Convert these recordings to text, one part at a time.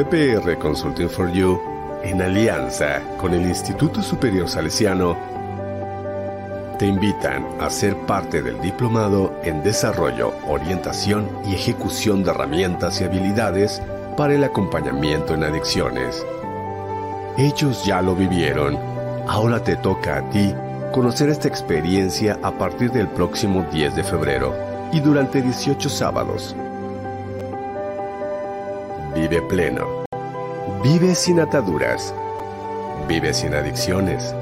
JPR Consulting for You, en alianza con el Instituto Superior Salesiano, te invitan a ser parte del diplomado en desarrollo, orientación y ejecución de herramientas y habilidades para el acompañamiento en adicciones. Ellos ya lo vivieron, ahora te toca a ti conocer esta experiencia a partir del próximo 10 de febrero y durante 18 sábados. Vive pleno. Vive sin ataduras. Vive sin adicciones.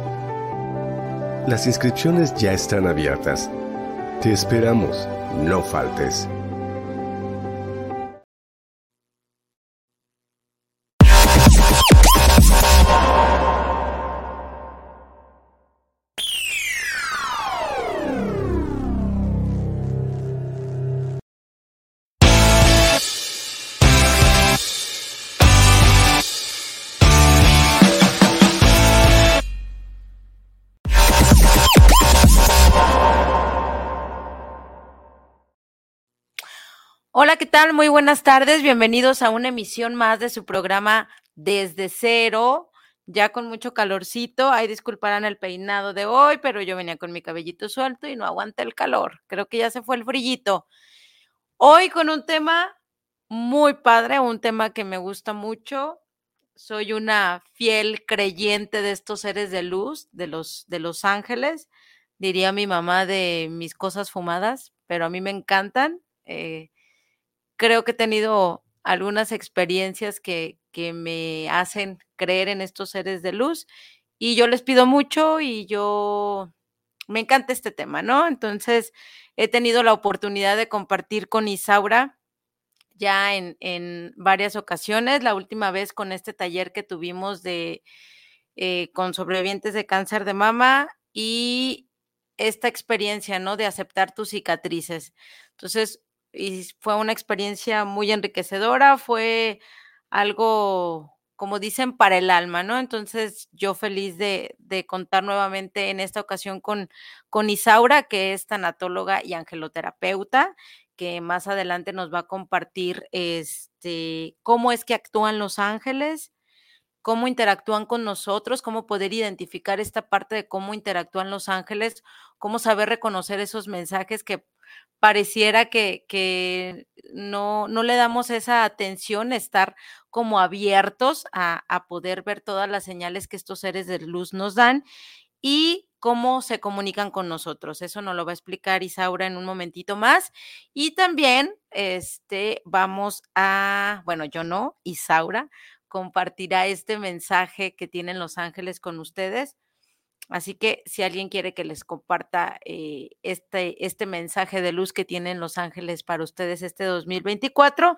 Las inscripciones ya están abiertas. Te esperamos. No faltes. Muy buenas tardes. Bienvenidos a una emisión más de su programa Desde Cero, ya con mucho calorcito. Ay, disculparán el peinado de hoy, pero yo venía con mi cabellito suelto y no aguanta el calor. Creo que ya se fue el frillito. Hoy con un tema muy padre, un tema que me gusta mucho. Soy una fiel creyente de estos seres de luz, de los, de los ángeles, diría mi mamá de mis cosas fumadas, pero a mí me encantan. Eh, creo que he tenido algunas experiencias que, que me hacen creer en estos seres de luz y yo les pido mucho y yo me encanta este tema, ¿no? Entonces, he tenido la oportunidad de compartir con Isaura ya en, en varias ocasiones, la última vez con este taller que tuvimos de eh, con sobrevivientes de cáncer de mama y esta experiencia, ¿no? De aceptar tus cicatrices. Entonces, y fue una experiencia muy enriquecedora, fue algo, como dicen, para el alma, ¿no? Entonces, yo feliz de, de contar nuevamente en esta ocasión con, con Isaura, que es tanatóloga y angeloterapeuta, que más adelante nos va a compartir este, cómo es que actúan los ángeles, cómo interactúan con nosotros, cómo poder identificar esta parte de cómo interactúan los ángeles, cómo saber reconocer esos mensajes que pareciera que, que no, no, le damos esa atención, estar como abiertos a, a, poder ver todas las señales que estos seres de luz nos dan y cómo se comunican con nosotros. Eso nos lo va a explicar Isaura en un momentito más. Y también este, vamos a, bueno, yo no, Isaura compartirá este mensaje que tienen los ángeles con ustedes Así que si alguien quiere que les comparta eh, este, este mensaje de luz que tienen los ángeles para ustedes este 2024,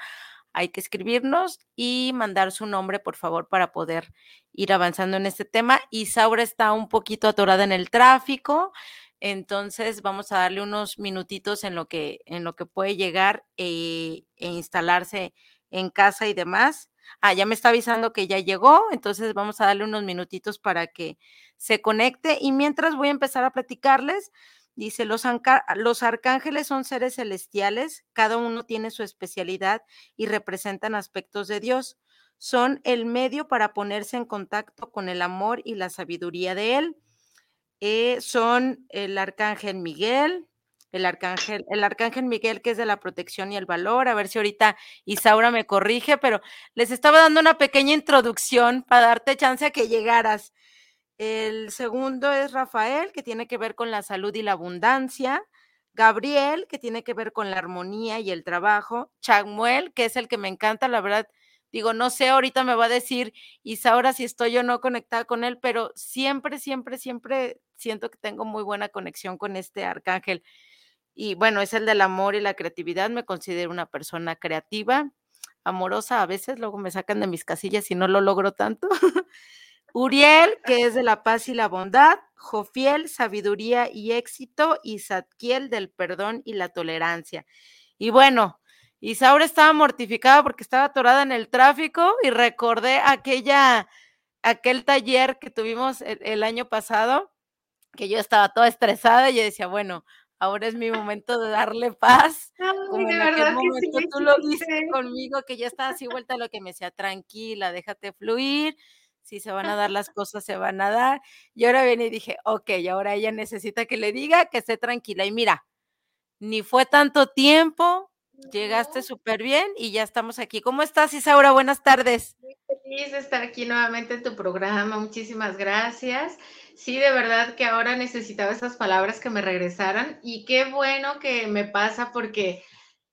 hay que escribirnos y mandar su nombre, por favor, para poder ir avanzando en este tema. Isaura está un poquito atorada en el tráfico, entonces vamos a darle unos minutitos en lo que, en lo que puede llegar eh, e instalarse en casa y demás. Ah, ya me está avisando que ya llegó, entonces vamos a darle unos minutitos para que se conecte y mientras voy a empezar a platicarles. Dice, los, los, arcángeles son seres celestiales, cada uno tiene su especialidad y representan aspectos de Dios. Son el medio para ponerse en contacto con el amor y la sabiduría de Él. Eh, son el arcángel Miguel, el arcángel, el arcángel Miguel, que es de la protección y el valor. A ver si ahorita Isaura me corrige, pero les estaba dando una pequeña introducción para darte chance a que llegaras. El segundo es Rafael, que tiene que ver con la salud y la abundancia. Gabriel, que tiene que ver con la armonía y el trabajo. Chamuel, que es el que me encanta, la verdad. Digo, no sé, ahorita me va a decir Isaura si estoy o no conectada con él, pero siempre, siempre, siempre siento que tengo muy buena conexión con este arcángel y bueno, es el del amor y la creatividad. Me considero una persona creativa, amorosa a veces, luego me sacan de mis casillas y no lo logro tanto. Uriel, que es de la paz y la bondad, Jofiel, sabiduría y éxito, y Zadkiel, del perdón y la tolerancia. Y bueno, Isaura estaba mortificada porque estaba atorada en el tráfico y recordé aquella, aquel taller que tuvimos el, el año pasado, que yo estaba toda estresada y yo decía, bueno, ahora es mi momento de darle paz. como en aquel momento tú lo viste conmigo, que ya estaba así vuelta a lo que me decía, tranquila, déjate fluir, si se van a dar las cosas, se van a dar. Y ahora viene y dije, ok, ahora ella necesita que le diga que esté tranquila. Y mira, ni fue tanto tiempo, llegaste súper bien y ya estamos aquí. ¿Cómo estás, Isaura? Buenas tardes. Muy feliz de estar aquí nuevamente en tu programa. Muchísimas gracias. Sí, de verdad que ahora necesitaba esas palabras que me regresaran y qué bueno que me pasa porque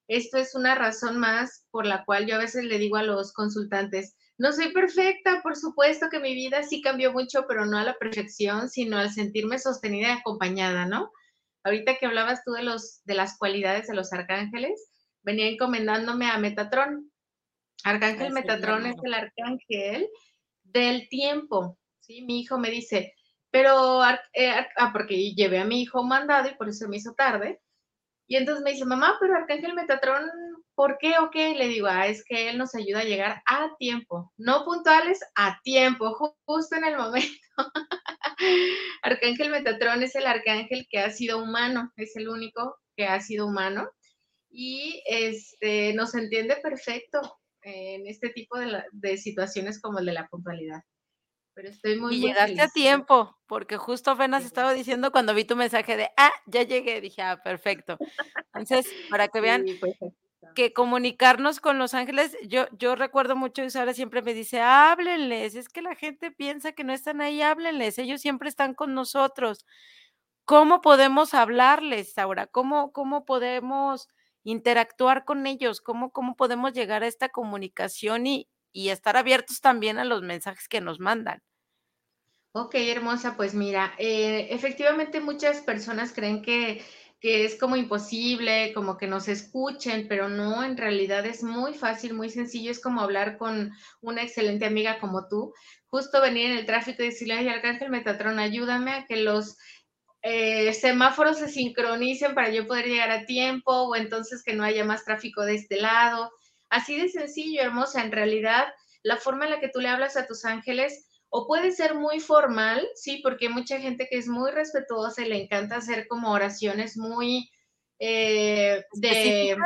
esto es una razón más por la cual yo a veces le digo a los consultantes, no soy perfecta, por supuesto que mi vida sí cambió mucho, pero no a la perfección, sino al sentirme sostenida y acompañada, ¿no? Ahorita que hablabas tú de, los, de las cualidades de los arcángeles, venía encomendándome a Metatron. Arcángel Metatron es el arcángel del tiempo, ¿sí? Mi hijo me dice, pero, eh, ah, porque llevé a mi hijo mandado y por eso me hizo tarde. Y entonces me dice, mamá, pero Arcángel Metatron, ¿por qué o qué? le digo, ah, es que él nos ayuda a llegar a tiempo, no puntuales, a tiempo, justo en el momento. arcángel Metatron es el arcángel que ha sido humano, es el único que ha sido humano y este, nos entiende perfecto en este tipo de, de situaciones como el de la puntualidad pero estoy muy, y llegaste a tiempo, porque justo apenas estaba diciendo cuando vi tu mensaje de, ah, ya llegué, dije, ah, perfecto. Entonces, para que vean pues, que comunicarnos con los ángeles, yo, yo recuerdo mucho y Sara siempre me dice, háblenles, es que la gente piensa que no están ahí, háblenles, ellos siempre están con nosotros. ¿Cómo podemos hablarles, Saura? ¿Cómo, cómo podemos interactuar con ellos? ¿Cómo, cómo podemos llegar a esta comunicación y, y estar abiertos también a los mensajes que nos mandan. Ok, hermosa, pues mira, eh, efectivamente muchas personas creen que, que, es como imposible, como que nos escuchen, pero no, en realidad es muy fácil, muy sencillo, es como hablar con una excelente amiga como tú, justo venir en el tráfico y decirle, ay, Arcángel Metatron, ayúdame a que los eh, semáforos se sincronicen para yo poder llegar a tiempo o entonces que no haya más tráfico de este lado. Así de sencillo, hermosa. En realidad, la forma en la que tú le hablas a tus ángeles o puede ser muy formal, sí, porque hay mucha gente que es muy respetuosa y le encanta hacer como oraciones muy eh, de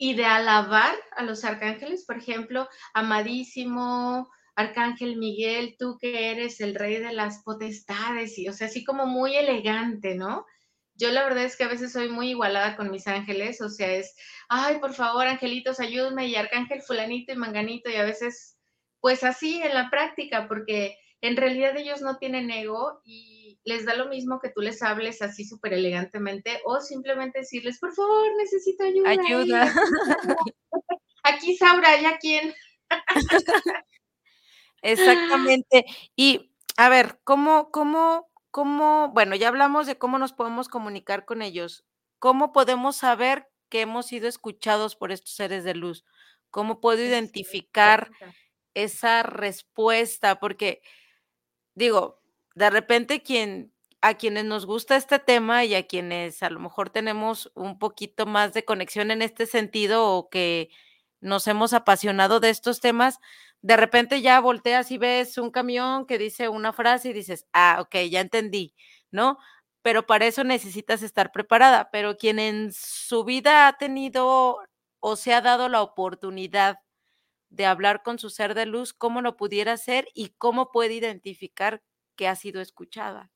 y de alabar a los arcángeles, por ejemplo, amadísimo Arcángel Miguel, tú que eres el rey de las potestades, y o sea, así como muy elegante, ¿no? Yo la verdad es que a veces soy muy igualada con mis ángeles, o sea, es, ay, por favor, angelitos, ayúdame, y arcángel fulanito y manganito, y a veces, pues así en la práctica, porque en realidad ellos no tienen ego y les da lo mismo que tú les hables así súper elegantemente o simplemente decirles, por favor, necesito ayuda. Ayuda. Aquí, Saura, ¿ya quién? Exactamente. Y a ver, ¿cómo, cómo ¿Cómo, bueno, ya hablamos de cómo nos podemos comunicar con ellos? ¿Cómo podemos saber que hemos sido escuchados por estos seres de luz? ¿Cómo puedo identificar esa respuesta? Porque, digo, de repente quien, a quienes nos gusta este tema y a quienes a lo mejor tenemos un poquito más de conexión en este sentido o que nos hemos apasionado de estos temas, de repente ya volteas y ves un camión que dice una frase y dices, ah, ok, ya entendí, ¿no? Pero para eso necesitas estar preparada. Pero quien en su vida ha tenido o se ha dado la oportunidad de hablar con su ser de luz, ¿cómo lo pudiera hacer y cómo puede identificar que ha sido escuchada?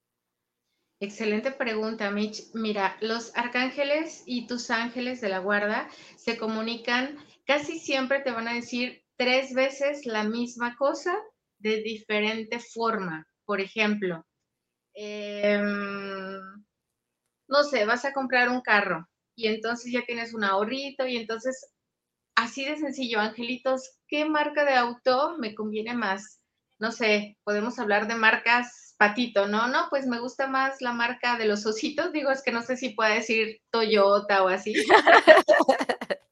Excelente pregunta, Mitch. Mira, los arcángeles y tus ángeles de la guarda se comunican, casi siempre te van a decir tres veces la misma cosa de diferente forma. Por ejemplo, em, no sé, vas a comprar un carro y entonces ya tienes un ahorrito y entonces, así de sencillo, angelitos, ¿qué marca de auto me conviene más? No sé, podemos hablar de marcas patito, ¿no? No, pues me gusta más la marca de los ositos, digo, es que no sé si puede decir Toyota o así.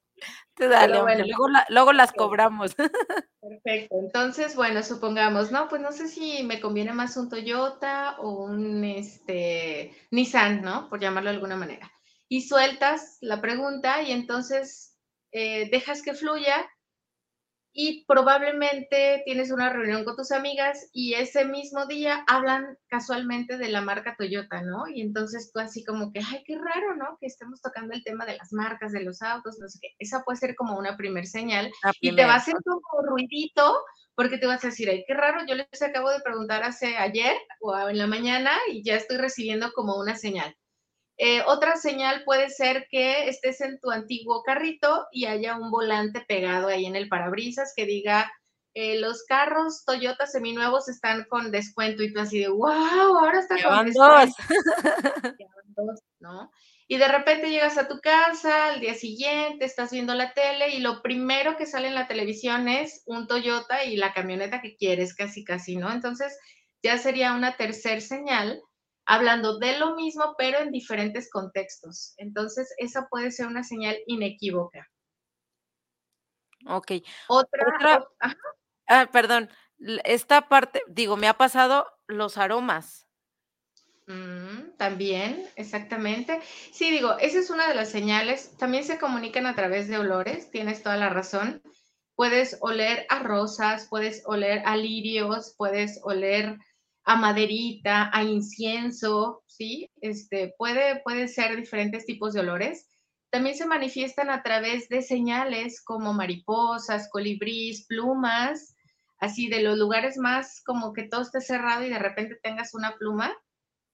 luego, las cobramos. Perfecto. Entonces, bueno, supongamos, no, pues no sé si me conviene más un Toyota o un este, Nissan, ¿no? Por llamarlo de alguna manera. Y sueltas la pregunta y entonces eh, dejas que fluya y probablemente tienes una reunión con tus amigas y ese mismo día hablan casualmente de la marca Toyota, ¿no? Y entonces tú así como que, ay, qué raro, ¿no? Que estemos tocando el tema de las marcas, de los autos, no sé qué. Esa puede ser como una primer señal y te va a hacer como ruidito porque te vas a decir, ay, qué raro, yo les acabo de preguntar hace ayer o en la mañana y ya estoy recibiendo como una señal. Eh, otra señal puede ser que estés en tu antiguo carrito y haya un volante pegado ahí en el parabrisas que diga, eh, los carros Toyota seminuevos están con descuento y tú así de, wow, ahora está con descuento. Dos. ¿no? Y de repente llegas a tu casa al día siguiente, estás viendo la tele y lo primero que sale en la televisión es un Toyota y la camioneta que quieres, casi, casi, ¿no? Entonces ya sería una tercer señal hablando de lo mismo, pero en diferentes contextos. Entonces, esa puede ser una señal inequívoca. Ok. Otra. ah, perdón. Esta parte, digo, me ha pasado los aromas. Mm, también, exactamente. Sí, digo, esa es una de las señales. También se comunican a través de olores, tienes toda la razón. Puedes oler a rosas, puedes oler a lirios, puedes oler a maderita, a incienso, ¿sí? Este, puede, puede ser diferentes tipos de olores. También se manifiestan a través de señales como mariposas, colibrís, plumas, así de los lugares más como que todo esté cerrado y de repente tengas una pluma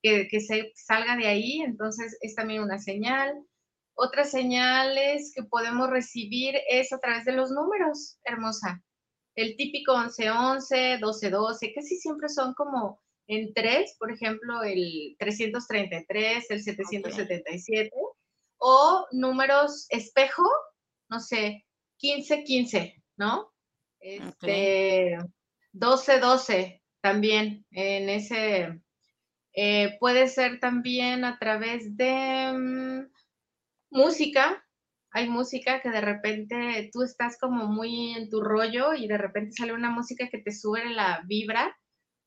que, que se salga de ahí, entonces es también una señal. Otras señales que podemos recibir es a través de los números, hermosa el típico 1111, 1212, casi siempre son como en tres, por ejemplo, el 333, el 777, o números espejo, no sé, 1515, ¿no? Este, 1212 también, en ese, eh, puede ser también a través de mm, música, hay música que de repente tú estás como muy en tu rollo y de repente sale una música que te sube la vibra.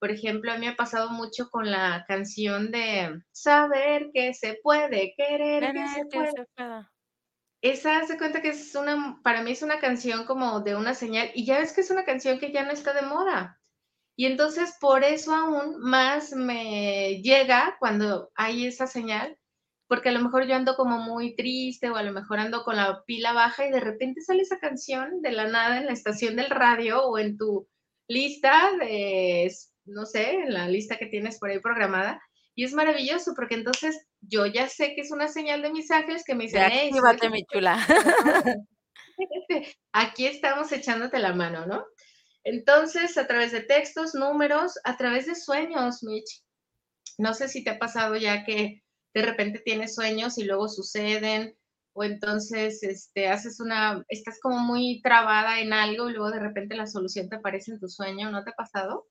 Por ejemplo, a mí me ha pasado mucho con la canción de Saber que se puede, querer que se puede. Esa se cuenta que es una, para mí es una canción como de una señal y ya ves que es una canción que ya no está de moda. Y entonces por eso aún más me llega cuando hay esa señal porque a lo mejor yo ando como muy triste o a lo mejor ando con la pila baja y de repente sale esa canción de la nada en la estación del radio o en tu lista de, no sé, en la lista que tienes por ahí programada. Y es maravilloso porque entonces yo ya sé que es una señal de mis ángeles que me dicen, hey, mi chula. Aquí estamos echándote la mano, ¿no? Entonces, a través de textos, números, a través de sueños, Mitch. No sé si te ha pasado ya que de repente tienes sueños y luego suceden, o entonces este, haces una, estás como muy trabada en algo y luego de repente la solución te aparece en tu sueño, ¿no te ha pasado?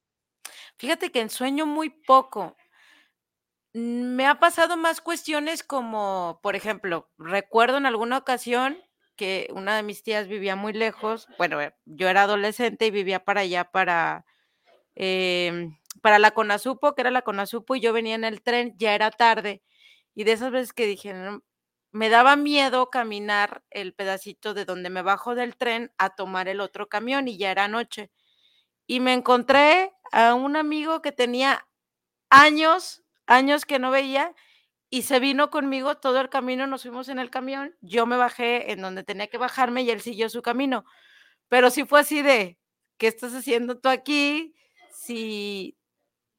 Fíjate que en sueño muy poco. Me ha pasado más cuestiones como, por ejemplo, recuerdo en alguna ocasión que una de mis tías vivía muy lejos, bueno, eh, yo era adolescente y vivía para allá, para, em, para la Conasupo, que era la Conasupo, y yo venía en el tren, ya era tarde, y de esas veces que dije, me daba miedo caminar el pedacito de donde me bajo del tren a tomar el otro camión y ya era noche. Y me encontré a un amigo que tenía años, años que no veía y se vino conmigo todo el camino, nos fuimos en el camión, yo me bajé en donde tenía que bajarme y él siguió su camino. Pero sí fue así de, ¿qué estás haciendo tú aquí? Si,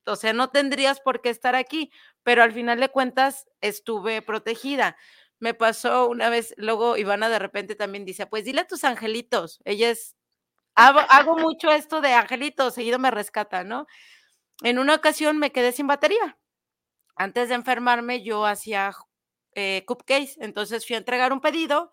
o sea, no tendrías por qué estar aquí, pero al final de cuentas estuve protegida. Me pasó una vez, luego Ivana de repente también dice, pues dile a tus angelitos, ella es, hago, mucho esto de angelitos, seguido me rescata, ¿no? En una ocasión me quedé sin batería. Antes de enfermarme yo hacía eh, cupcakes, entonces fui a entregar un pedido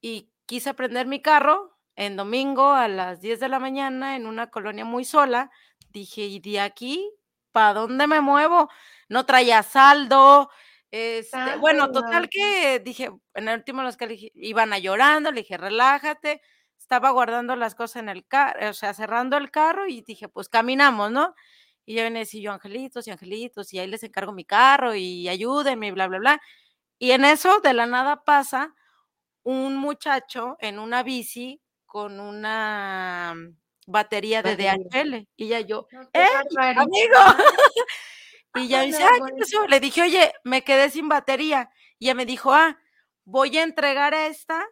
y quise prender mi carro en domingo a las 10 de la mañana en una colonia muy sola. Dije, ¿y de aquí ¿para dónde me muevo? No traía saldo. Este, bueno, total que dije, en el último los que iban a llorando, le dije, relájate, estaba guardando las cosas en el carro, o sea, cerrando el carro y dije, pues caminamos, ¿no? Y ya venía así yo, angelitos y angelitos, y ahí les encargo mi carro y ayúdenme y bla, bla, bla. Y en eso, de la nada pasa un muchacho en una bici con una batería de. DHL. Y ya yo, No, ¡eh, amigo! Y ya dice, Hola, "Ay, ¿qué bonita. pasó?". Le dije, oye, me quedé sin batería. Y ella me dijo, ah, voy a entregar esta,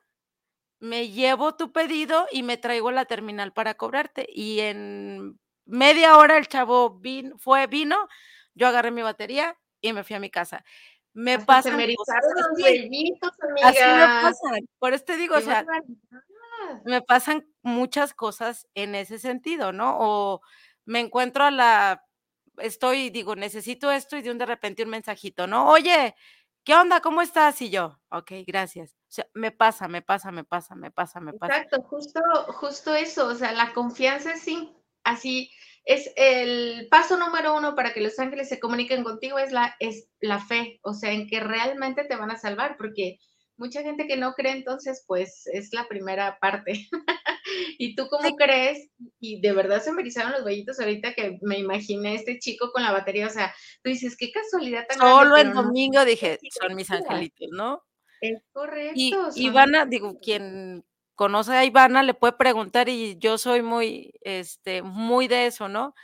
me llevo tu pedido y me traigo la terminal para cobrarte. Y en media hora el chavo vin- fue, vino, yo agarré mi batería y me fui a mi casa. Me Hasta se pasan me cosas erizaron los así, vellitos, así me amiga. pasan. Por eso te digo, o sea, barbaridad. me pasan muchas cosas en ese sentido, ¿no? O me encuentro a la, estoy, digo, necesito esto y de un de repente un mensajito, ¿no? Oye, ¿qué onda? ¿Cómo estás? Y yo, ok, gracias. O sea, me pasa, me pasa, me pasa, me pasa, me pasa. Exacto, justo, justo eso, o sea, la confianza sí, así es el paso número uno para que los ángeles se comuniquen contigo es la, es la fe, o sea, en que realmente te van a salvar, porque mucha gente que no cree, entonces, pues es la primera parte. Y tú cómo Sí. crees, y de verdad se me erizaron los vellitos ahorita que me imaginé este chico con la batería, o sea, tú dices, qué casualidad tan grande, Solo el no, domingo dije, son mis angelitos, ¿no? es Y correcto, son Ivana, digo, quien conoce a Ivana le puede preguntar y yo soy muy, este, muy de eso, ¿no?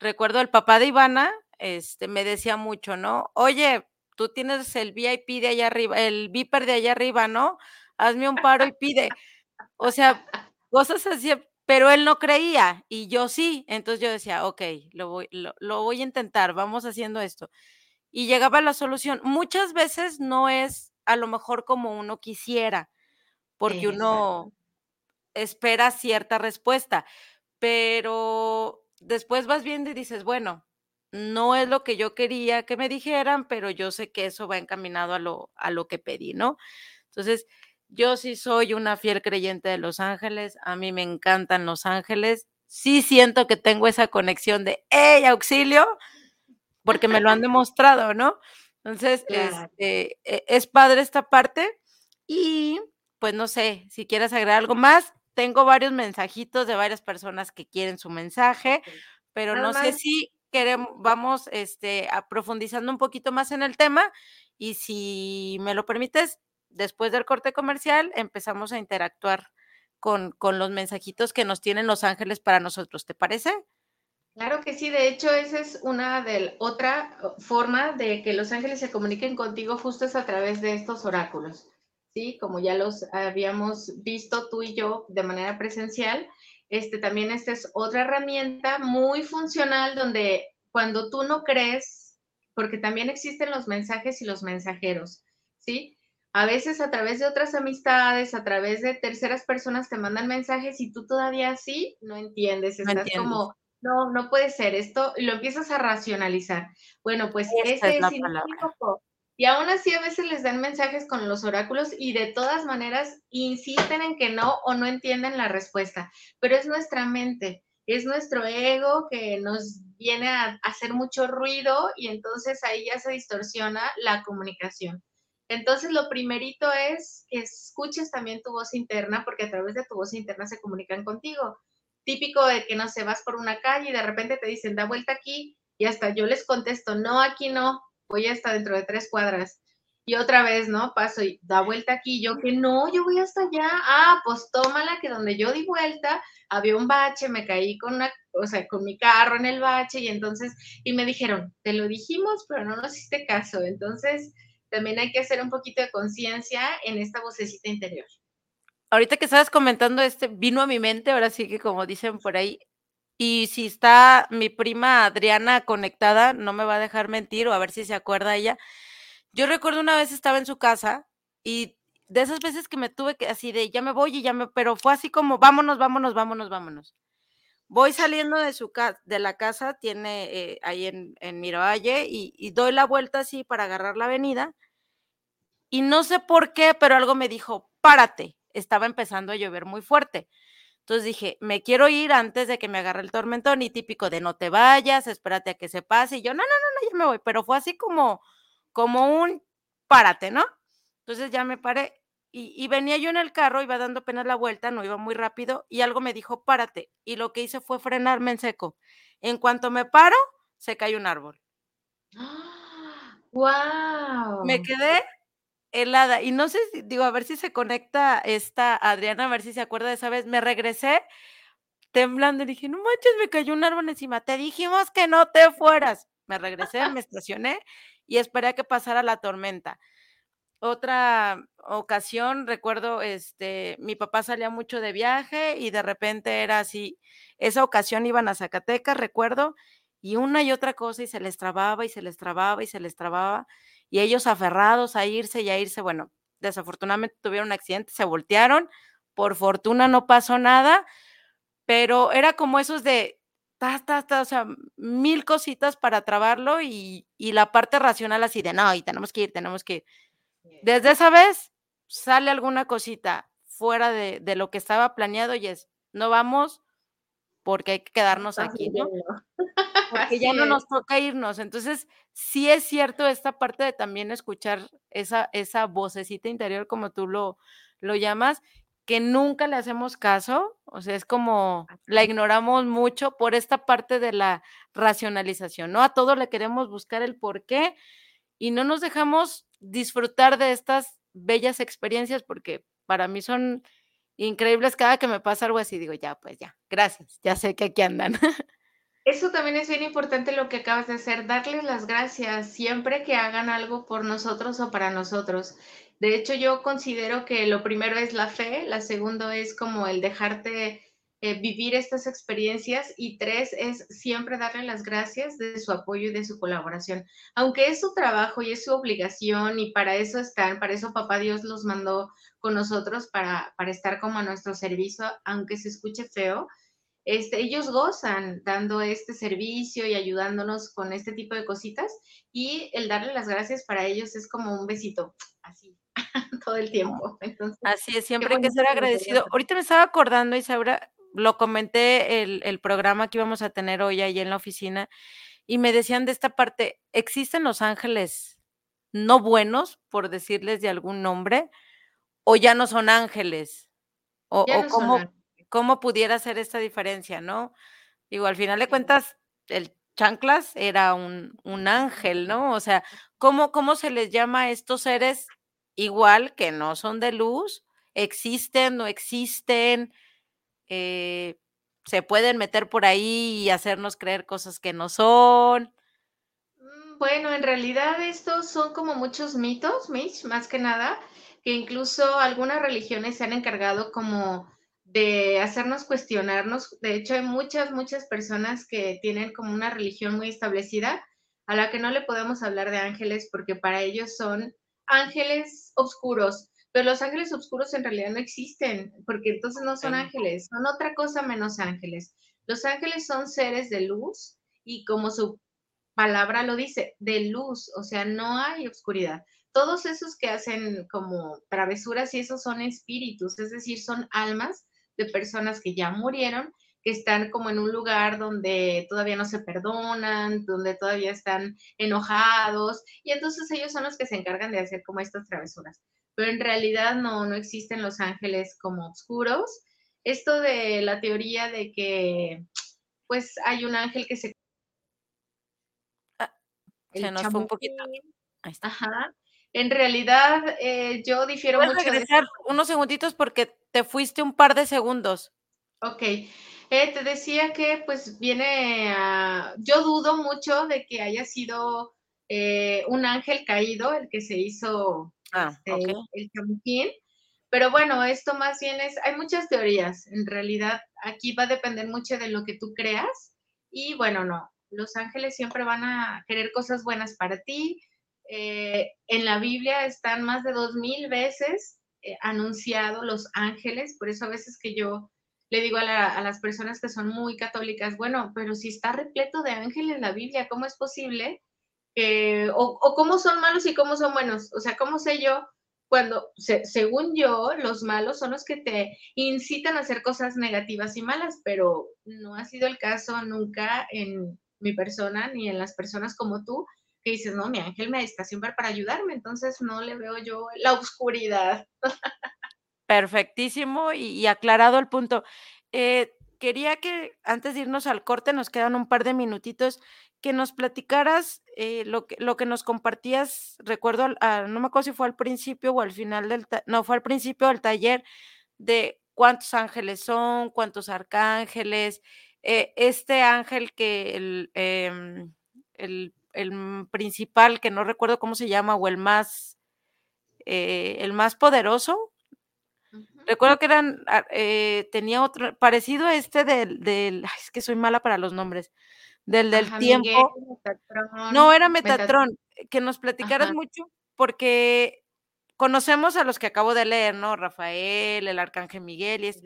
Recuerdo el papá de Ivana, este, me decía mucho, ¿no? Oye, tú tienes el VIP de allá arriba, el Viper de allá arriba, ¿no? Hazme un paro y pide. O sea, cosas así, pero él no creía y yo sí. Entonces yo decía, ok, lo voy, lo, lo voy a intentar, vamos haciendo esto. Y llegaba la solución. Muchas veces no es a lo mejor como uno quisiera, porque exacto. uno espera cierta respuesta, pero después vas viendo y dices, bueno, no es lo que yo quería que me dijeran, pero yo sé que eso va encaminado a lo, a lo que pedí, ¿no? Entonces, yo sí soy una fiel creyente de Los Ángeles, a mí me encantan Los Ángeles, sí siento que tengo esa conexión de, ¡hey, auxilio! Porque me lo han demostrado, ¿no? Entonces, Claro. este, e- es padre esta parte y pues no sé, si quieres agregar algo más, tengo varios mensajitos de varias personas que quieren su mensaje, pero Nada no sé si queremos, vamos este, a profundizando un poquito más en el tema y si me lo permites, después del corte comercial empezamos a interactuar con, con los mensajitos que nos tienen los ángeles para nosotros, ¿te parece? claro que sí, de hecho, esa es una de otra forma de que los ángeles se comuniquen contigo justo es a través de estos oráculos, ¿sí? Como ya los habíamos visto tú y yo de manera presencial, este también esta es otra herramienta muy funcional donde cuando tú no crees, porque también existen los mensajes y los mensajeros, ¿sí? A veces a través de otras amistades, a través de terceras personas te mandan mensajes y tú todavía sí no entiendes, No estás entiendes. como, no, no puede ser esto, y lo empiezas a racionalizar. Bueno, pues es ese es palabra. inequívoco. Y aún así a veces les dan mensajes con los oráculos y de todas maneras insisten en que no o no entienden la respuesta. Pero es nuestra mente, es nuestro ego que nos viene a hacer mucho ruido y entonces ahí ya se distorsiona la comunicación. Entonces, lo primerito es que escuches también tu voz interna, porque a través de tu voz interna se comunican contigo. Típico de que no se vas por una calle y de repente te dicen, da vuelta aquí, y hasta yo les contesto, no, aquí no, voy hasta dentro de tres cuadras. Y otra vez, ¿no? Paso y da vuelta aquí, yo que no, yo voy hasta allá. Ah, pues tómala, que donde yo di vuelta había un bache, me caí con una, o sea, con mi carro en el bache y entonces, y me dijeron, te lo dijimos, pero no nos hiciste caso. Entonces, también hay que hacer un poquito de conciencia en esta vocecita interior. Ahorita que estabas comentando este, vino a mi mente, ahora sí que como dicen por ahí, y si está mi prima Adriana conectada, no me va a dejar mentir o a ver si se acuerda ella. Yo recuerdo una vez estaba en su casa y de esas veces que me tuve que así de ya me voy y ya me, pero fue así como vámonos, vámonos, vámonos, vámonos. Voy saliendo de su casa, de la casa, tiene eh, ahí en, en Miravalle y, y doy la vuelta así para agarrar la avenida y no sé por qué, pero algo me dijo, párate. Estaba empezando a llover muy fuerte. Entonces dije, me quiero ir antes de que me agarre el tormentón y típico de no te vayas, espérate a que se pase. Y yo, no, no, no, no, ya me voy. Pero fue así como, como un párate, ¿no? Entonces ya me paré y, y venía yo en el carro, iba dando apenas la vuelta, no iba muy rápido y algo me dijo, párate. Y lo que hice fue frenarme en seco. En cuanto me paro, se cae un árbol. ¡Wow! Me quedé helada. Y no sé si, digo, a ver si se conecta esta Adriana, a ver si se acuerda de esa vez. Me regresé temblando y dije, no manches, me cayó un árbol encima. Te dijimos que no te fueras. Me regresé, me estacioné y esperé a que pasara la tormenta. Otra ocasión, recuerdo, este, mi papá salía mucho de viaje y de repente era así, esa ocasión iban a Zacatecas, recuerdo, y una y otra cosa y se les trababa y se les trababa y se les trababa y ellos aferrados a irse y a irse, bueno, desafortunadamente tuvieron un accidente, se voltearon, por fortuna no pasó nada, pero era como esos de, ta, ta, ta, o sea, mil cositas para trabarlo y, y la parte racional así de, no, y tenemos que ir, tenemos que ir. Desde esa vez sale alguna cosita fuera de, de lo que estaba planeado y es, no vamos porque hay que quedarnos aquí, ¿no? Porque ya no nos toca irnos. Entonces, sí es cierto esta parte de también escuchar esa, esa vocecita interior, como tú lo, lo llamas, que nunca le hacemos caso, o sea, es como la ignoramos mucho por esta parte de la racionalización, ¿no? A todo le queremos buscar el por qué y no nos dejamos disfrutar de estas bellas experiencias porque para mí son increíbles. Cada que me pasa algo así, digo, ya, pues ya, gracias, ya sé que aquí andan. Eso también es bien importante lo que acabas de hacer, darles las gracias siempre que hagan algo por nosotros o para nosotros. De hecho, yo considero que lo primero es la fe, la segundo es como el dejarte eh, vivir estas experiencias y tres es siempre darle las gracias de su apoyo y de su colaboración. Aunque es su trabajo y es su obligación y para eso están, para eso papá Dios los mandó con nosotros para, para estar como a nuestro servicio, aunque se escuche feo. Este, ellos gozan dando este servicio y ayudándonos con este tipo de cositas y el darle las gracias para ellos es como un besito, así, todo el tiempo. así es, siempre hay que ser agradecido. Ahorita me estaba acordando, Isaura, lo comenté el, el programa que íbamos a tener hoy ahí en la oficina y me decían de esta parte, ¿existen los ángeles no buenos, por decirles de algún nombre, o ya no son ángeles? ¿O, cómo, cómo, pudiera ser esta diferencia, no? Digo, al final de cuentas, el chanclas era un, un ángel, ¿no? O sea, ¿cómo, ¿cómo se les llama a estos seres igual que no son de luz? ¿Existen, no existen? Eh, se pueden meter por ahí y hacernos creer cosas que no son. Mm, bueno, en realidad estos son como muchos mitos, Mitch, más que nada, que incluso algunas religiones se han encargado como de hacernos cuestionarnos. De hecho, hay muchas, muchas personas que tienen como una religión muy establecida a la que no le podemos hablar de ángeles porque para ellos son ángeles oscuros, pero los ángeles oscuros en realidad no existen, porque entonces no son ángeles, son otra cosa menos ángeles. Los ángeles son seres de luz y como su palabra lo dice, de luz, o sea, no hay oscuridad. Todos esos que hacen como travesuras y esos son espíritus, es decir, son almas de personas que ya murieron, que están como en un lugar donde todavía no se perdonan, donde todavía están enojados, y entonces ellos son los que se encargan de hacer como estas travesuras pero en realidad no, no existen los ángeles como oscuros. Esto de la teoría de que pues hay un ángel que se... Ah, se nos fue un poquito. Ajá. En realidad eh, yo difiero mucho. regresar unos segunditos porque te fuiste un par de segundos. Ok. Eh, te decía que pues viene a... Yo dudo mucho de que haya sido eh, un ángel caído el que se hizo Ah, este, el chamuquín. Pero bueno, esto más bien es, hay muchas teorías. En realidad, aquí va a depender mucho de lo que tú creas. Y bueno, no, los ángeles siempre van a querer cosas buenas para ti. Eh, en la Biblia están más de dos mil veces eh, anunciados los ángeles, por eso a veces que yo le digo a, a, las personas que son muy católicas, bueno, pero si está repleto de ángeles la Biblia, ¿cómo es posible o, o, cómo son malos y cómo son buenos. O sea, ¿cómo sé yo cuando, según yo, los malos son los que te incitan a hacer cosas negativas y malas, pero no ha sido el caso nunca en mi persona ni en las personas como tú, que dices, no, mi ángel me está siempre para ayudarme, entonces no le veo yo la oscuridad. Perfectísimo y, aclarado el punto. Eh, quería que antes de irnos al corte, nos quedan un par de minutitos, que nos platicaras eh, lo, que, lo que nos compartías, recuerdo, no me acuerdo si fue al principio o al final del, no, fue al principio del taller, de cuántos ángeles son, cuántos arcángeles, eh, este ángel que el, em, el, el, principal, que no recuerdo cómo se llama, o el más, eh, el más poderoso. Recuerdo que eran, ah, eh, tenía otro, parecido a este del, del es que soy mala para los nombres, del del Ajá, tiempo. Miguel, No, era Metatron. Metatrón, que nos platicaras Ajá. mucho, porque conocemos a los que acabo de leer, ¿no? Rafael, el arcángel Miguel, y es,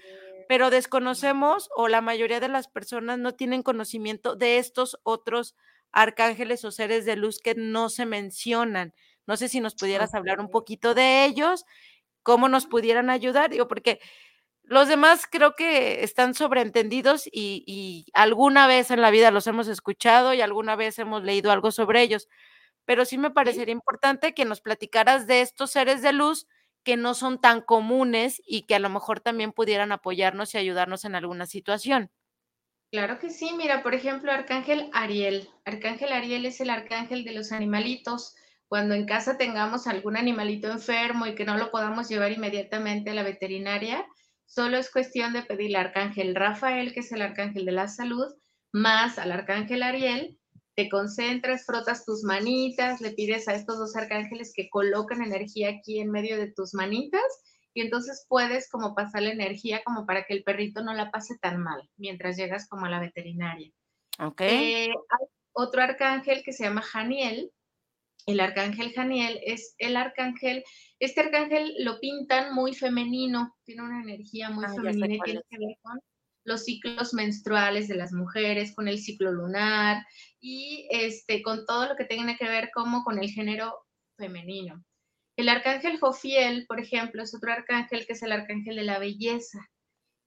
pero desconocemos o la mayoría de las personas no tienen conocimiento de estos otros arcángeles o seres de luz que no se mencionan. No sé si nos pudieras hablar un poquito de ellos, cómo nos pudieran ayudar, digo, porque los demás creo que están sobreentendidos y y alguna vez en la vida los hemos escuchado y alguna vez hemos leído algo sobre ellos, pero sí me Sí. parecería importante que nos platicaras de estos seres de luz que no son tan comunes y que a lo mejor también pudieran apoyarnos y ayudarnos en alguna situación. Claro que sí, mira, por ejemplo, Arcángel Ariel. Arcángel Ariel es el arcángel de los animalitos. Cuando en casa tengamos algún animalito enfermo y que no lo podamos llevar inmediatamente a la veterinaria, solo es cuestión de pedirle al Arcángel Rafael, que es el arcángel de la salud, más al Arcángel Ariel, te concentras, frotas tus manitas, le pides a estos dos arcángeles que coloquen energía aquí en medio de tus manitas y entonces puedes como pasar la energía como para que el perrito no la pase tan mal mientras llegas como a la veterinaria. Eh, hay otro arcángel que se llama Janiel. El arcángel Janiel es el arcángel, este arcángel lo pintan muy femenino, tiene una energía muy Ah, femenina tiene que ver con los ciclos menstruales de las mujeres, con el ciclo lunar y este, con todo lo que tenga que ver como con el género femenino. El arcángel Jofiel, por ejemplo, es otro arcángel que es el arcángel de la belleza.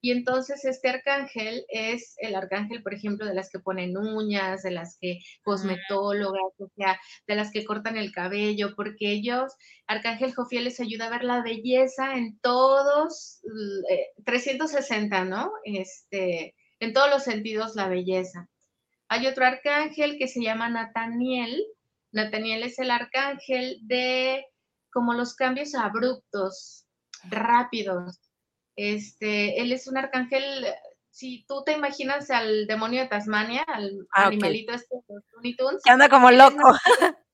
Y entonces este arcángel es el arcángel, por ejemplo, de las que ponen uñas, de las que cosmetólogas, o sea, de las que cortan el cabello, porque ellos, Arcángel Jofiel les ayuda a ver la belleza en todos, eh, 360, ¿no? Este, en todos los sentidos la belleza. Hay otro arcángel que se llama Nataniel. Nataniel es el arcángel de como los cambios abruptos, rápidos. Este, él es un arcángel, si tú te imaginas al demonio de Tasmania, al Ah, animalito este de los Looney Tunes, Que anda como es loco. Nataniel.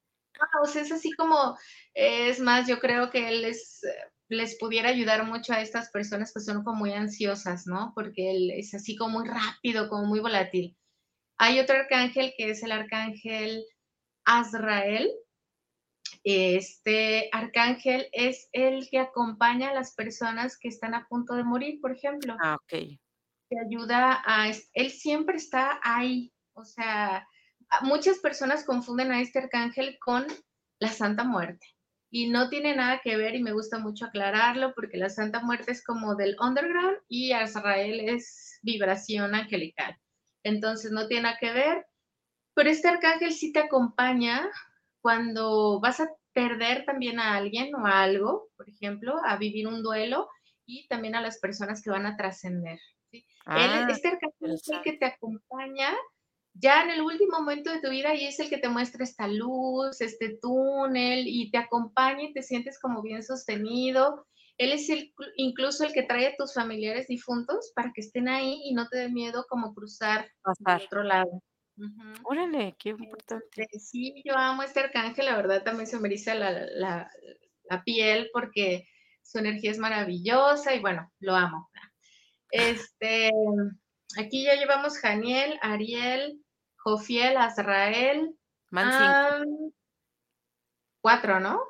Ah, o sea, es así como, es más, yo creo que él les, les pudiera ayudar mucho a estas personas que son como muy ansiosas, ¿no? Porque él es así como muy rápido, como muy volátil. Hay otro arcángel que es el arcángel Azrael. Este arcángel es el que acompaña a las personas que están a punto de morir, por ejemplo. Ah, okey. Te ayuda a él siempre está ahí, o sea, muchas personas confunden a este arcángel con la Santa Muerte, y no tiene nada que ver, y me gusta mucho aclararlo, porque la Santa Muerte es como del underground y Azrael es vibración angelical. Entonces, no tiene nada que ver, pero este arcángel sí te acompaña cuando vas a perder también a alguien o a algo, por ejemplo, a vivir un duelo, y también a las personas que van a trascender, Ah, este arcángel es el que te acompaña ya en el último momento de tu vida y es el que te muestra esta luz, este túnel y te acompaña y te sientes como bien sostenido. Él es el, incluso el que trae a tus familiares difuntos para que estén ahí y no te dé miedo como cruzar del otro lado. Órale, qué importante. Este, sí, yo amo este arcángel, la verdad también se me eriza la, la, la piel porque su energía es maravillosa y bueno, lo amo. Este, aquí ya llevamos Janiel, Ariel, Jofiel, Azrael. Van 5. Ah, cuatro, ¿no?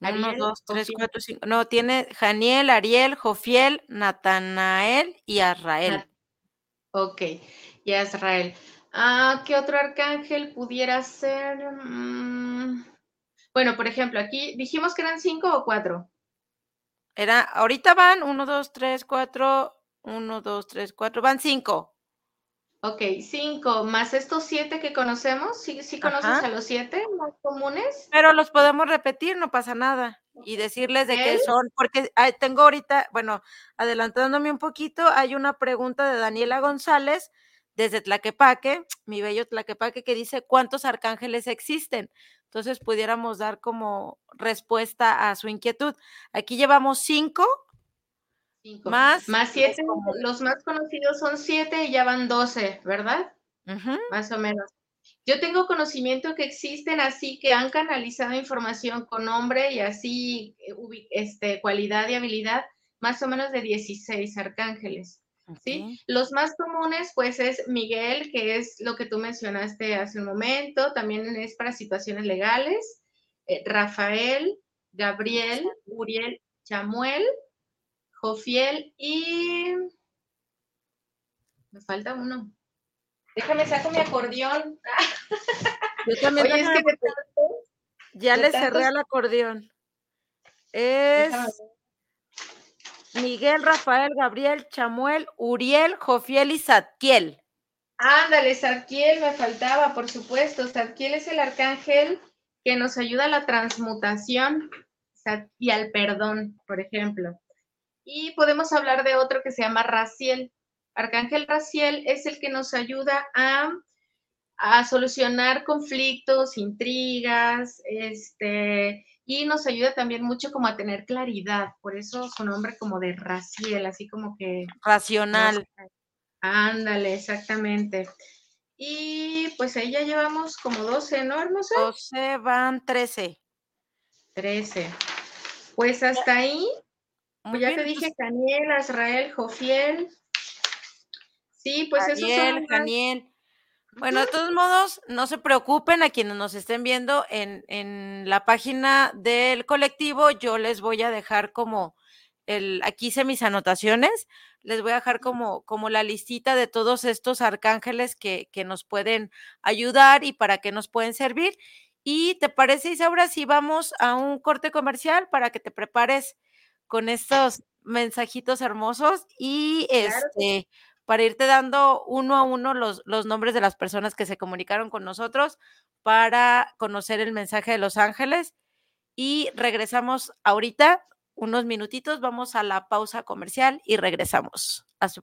1, Ariel, 2, 3, Jofiel. 4, 5. No, tiene Janiel, Ariel, Jofiel, Natanael y Azrael. Nat- Ok, y Azrael. Ah, ¿qué otro arcángel pudiera ser? Mm, Bueno, por ejemplo, aquí dijimos que eran cinco o cuatro. Era, ahorita van 1, 2, 3, 4, 1, 2, 3, 4, van 5. Ok, cinco, más estos siete que conocemos. ¿Sí, sí conoces Ajá. a los siete más comunes? Pero los podemos repetir, no pasa nada. Y decirles de qué son, porque tengo ahorita, bueno, adelantándome un poquito, hay una pregunta de Daniela González desde Tlaquepaque, mi bello Tlaquepaque, que dice cuántos arcángeles existen. Entonces pudiéramos dar como respuesta a su inquietud. Aquí llevamos cinco, Cinco. Más. Más siete, los más conocidos son siete y ya van doce, ¿verdad? Más o menos. Yo tengo conocimiento que existen así que han canalizado información con nombre y así eh, este, cualidad y habilidad, más o menos de 16 arcángeles. ¿Sí? Los más comunes, pues, es Miguel, que es lo que tú mencionaste hace un momento, también es para situaciones legales, eh, Rafael, Gabriel, Uriel, Chamuel, Jofiel y... Me falta uno. Déjame saco mi acordeón. Yo también. Ya le cerré al acordeón. Es Miguel, Rafael, Gabriel, Chamuel, Uriel, Jofiel y Zadkiel. Ándale, Zadkiel me faltaba, por supuesto. Zadkiel es el arcángel que nos ayuda a la transmutación y al perdón, por ejemplo. Y podemos hablar de otro que se llama Raciel. Arcángel Raciel es el que nos ayuda a, solucionar conflictos, intrigas, este, y nos ayuda también mucho como a tener claridad. Por eso su nombre como de Raciel, así como que... Racional. Ándale, exactamente. Y pues ahí ya llevamos como 12, ¿no, hermosa? 12 van 13. 13. Pues hasta ahí, pues ya te dije, Daniel, pues Azrael, Jofiel, Sí, pues eso es. Daniel. Bueno, de todos modos, no se preocupen a quienes nos estén viendo en, en, la página del colectivo. Yo les voy a dejar como el, aquí hice mis anotaciones, les voy a dejar como, como la listita de todos estos arcángeles que, que nos pueden ayudar y para qué nos pueden servir. Y te parece, Isaura, si vamos a un corte comercial para que te prepares con estos mensajitos hermosos y este para irte dando uno a uno los, los nombres de las personas que se comunicaron con nosotros para conocer el mensaje de los ángeles. Y regresamos ahorita, unos minutitos, vamos a la pausa comercial y regresamos a su...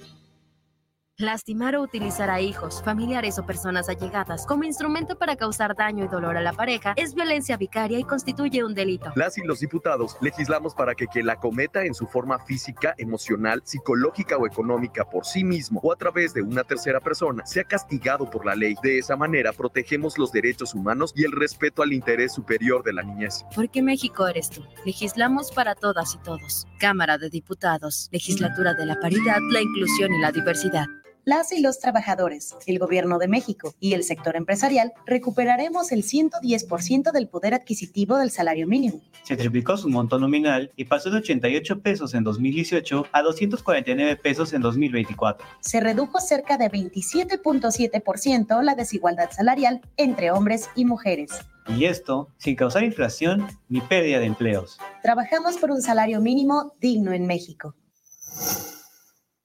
Lastimar o utilizar a hijos, familiares o personas allegadas como instrumento para causar daño y dolor a la pareja es violencia vicaria y constituye un delito. Las y los diputados legislamos para que quien la cometa en su forma física, emocional, psicológica o económica por sí mismo o a través de una tercera persona sea castigado por la ley. De esa manera protegemos los derechos humanos y el respeto al interés superior de la niñez. Porque México eres tú. Legislamos para todas y todos. Cámara de Diputados, Legislatura de la Paridad, la Inclusión y la Diversidad las y los trabajadores, el gobierno de México y el sector empresarial recuperaremos el 110% del poder adquisitivo del salario mínimo. Se triplicó su monto nominal y pasó de 88 pesos en 2018 a 249 pesos en 2024. Se redujo cerca de 27.7% la desigualdad salarial entre hombres y mujeres. Y esto sin causar inflación ni pérdida de empleos. Trabajamos por un salario mínimo digno en México.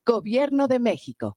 Gobierno de México.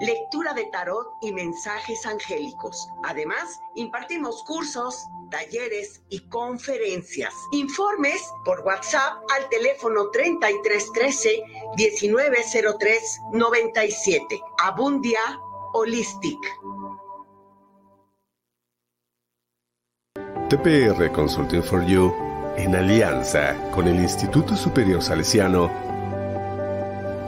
lectura de tarot y mensajes angélicos. Además, impartimos cursos, talleres y conferencias. Informes por WhatsApp al teléfono 3313 1903 97. Abundia Holistic. TPR Consulting for You en alianza con el Instituto Superior Salesiano,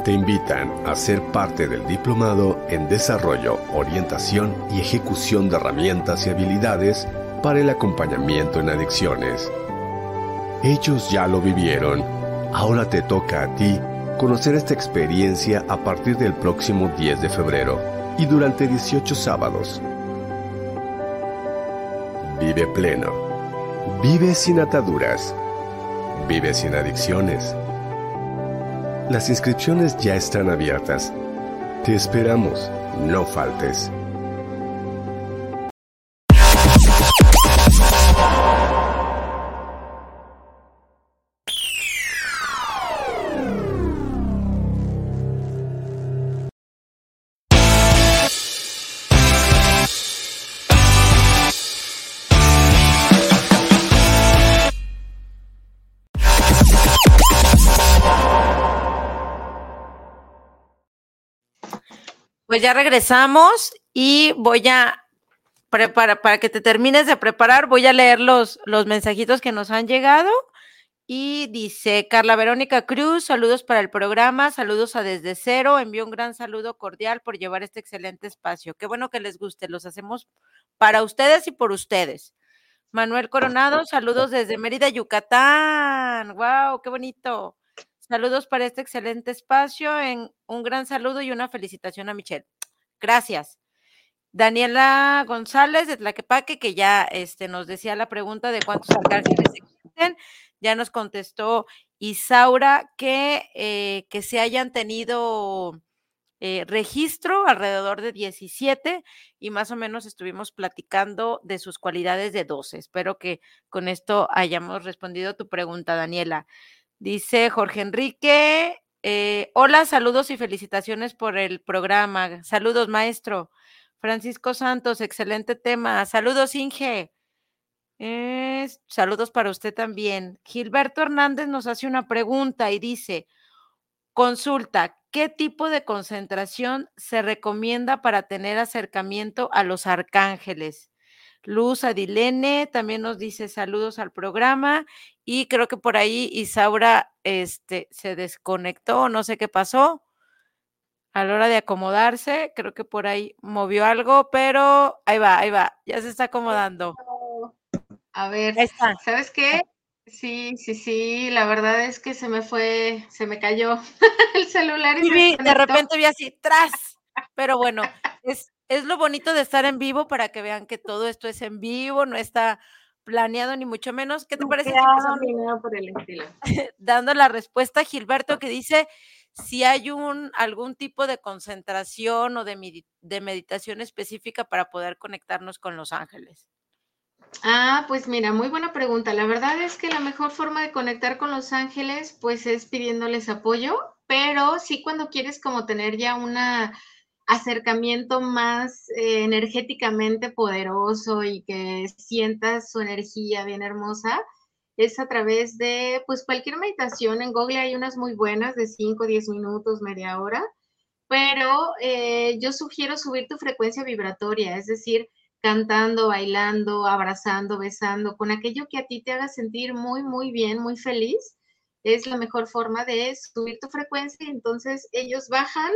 te invitan a ser parte del diplomado en desarrollo, orientación y ejecución de herramientas y habilidades para el acompañamiento en adicciones. Ellos ya lo vivieron, ahora te toca a ti conocer esta experiencia a partir del próximo 10 de febrero y durante 18 sábados. Vive pleno. Vive sin ataduras. Vive sin adicciones. Las inscripciones ya están abiertas. Te esperamos. No faltes. Pues ya regresamos y voy a preparar, para que te termines de preparar, voy a leer los, los mensajitos que nos han llegado. Y dice Carla Verónica Cruz, saludos para el programa, saludos a Desde Cero, envío un gran saludo cordial por llevar este excelente espacio. Qué bueno que les guste, los hacemos para ustedes y por ustedes. Manuel Coronado, saludos desde Mérida, Yucatán. ¡Wow! ¡Qué bonito! Saludos para este excelente espacio. Un gran saludo y una felicitación a Michelle. Gracias. Daniela González de Tlaquepaque, que ya este, nos decía la pregunta de cuántos arcángeles existen, ya nos contestó Isaura que, eh, que se hayan tenido eh, registro alrededor de 17 y más o menos estuvimos platicando de sus cualidades de 12. Espero que con esto hayamos respondido tu pregunta, Daniela. Dice Jorge Enrique, eh, hola, saludos y felicitaciones por el programa. Saludos, maestro. Francisco Santos, excelente tema. Saludos, Inge. saludos para usted también. Gilberto Hernández nos hace una pregunta y dice, consulta, ¿qué tipo de concentración se recomienda para tener acercamiento a los arcángeles? Luz Adilene también nos dice saludos al programa y creo que por ahí Isaura este, se desconectó, no sé qué pasó a la hora de acomodarse, creo que por ahí movió algo, pero ahí va, ahí va, ya se está acomodando. A ver, ¿sabes qué? Sí, sí, sí, la verdad es que se me fue, se me cayó el celular y, de repente vi así, tras, pero bueno, es, es lo bonito de estar en vivo para que vean que todo esto es en vivo, no está planeado ni mucho menos. ¿Qué te parece? por el estilo. Dando la respuesta a Gilberto que dice si hay un algún tipo de concentración o de, de meditación específica para poder conectarnos con los ángeles. Ah, pues mira, muy buena pregunta. La verdad es que la mejor forma de conectar con los ángeles, pues es pidiéndoles apoyo, pero sí cuando quieres como tener ya una acercamiento más eh, energéticamente poderoso y que sientas su energía bien hermosa, es a través de pues cualquier meditación. En Google hay unas muy buenas de 5, 10 minutos, media hora, pero eh, yo sugiero subir tu frecuencia vibratoria, es decir, cantando, bailando, abrazando, besando, con aquello que a ti te haga sentir muy, muy bien, muy feliz. Es la mejor forma de subir tu frecuencia y entonces ellos bajan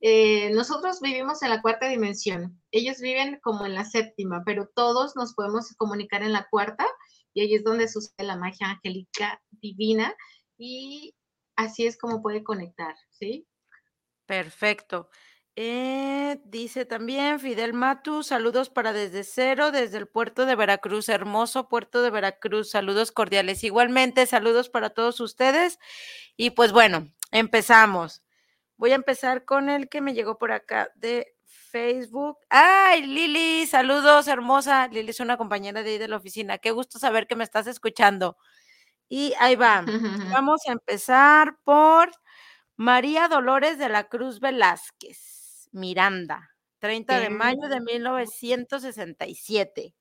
eh, nosotros vivimos en la cuarta dimensión, ellos viven como en la séptima, pero todos nos podemos comunicar en la cuarta y ahí es donde sucede la magia angélica divina y así es como puede conectar, ¿sí? Perfecto. Eh, dice también Fidel Matu, saludos para desde cero, desde el puerto de Veracruz, hermoso puerto de Veracruz, saludos cordiales. Igualmente, saludos para todos ustedes. Y pues bueno, empezamos. Voy a empezar con el que me llegó por acá de Facebook. ¡Ay, Lili! Saludos, hermosa. Lili es una compañera de ahí de la oficina. Qué gusto saber que me estás escuchando. Y ahí va. Vamos a empezar por María Dolores de la Cruz Velázquez, Miranda, 30 de mayo de 1967.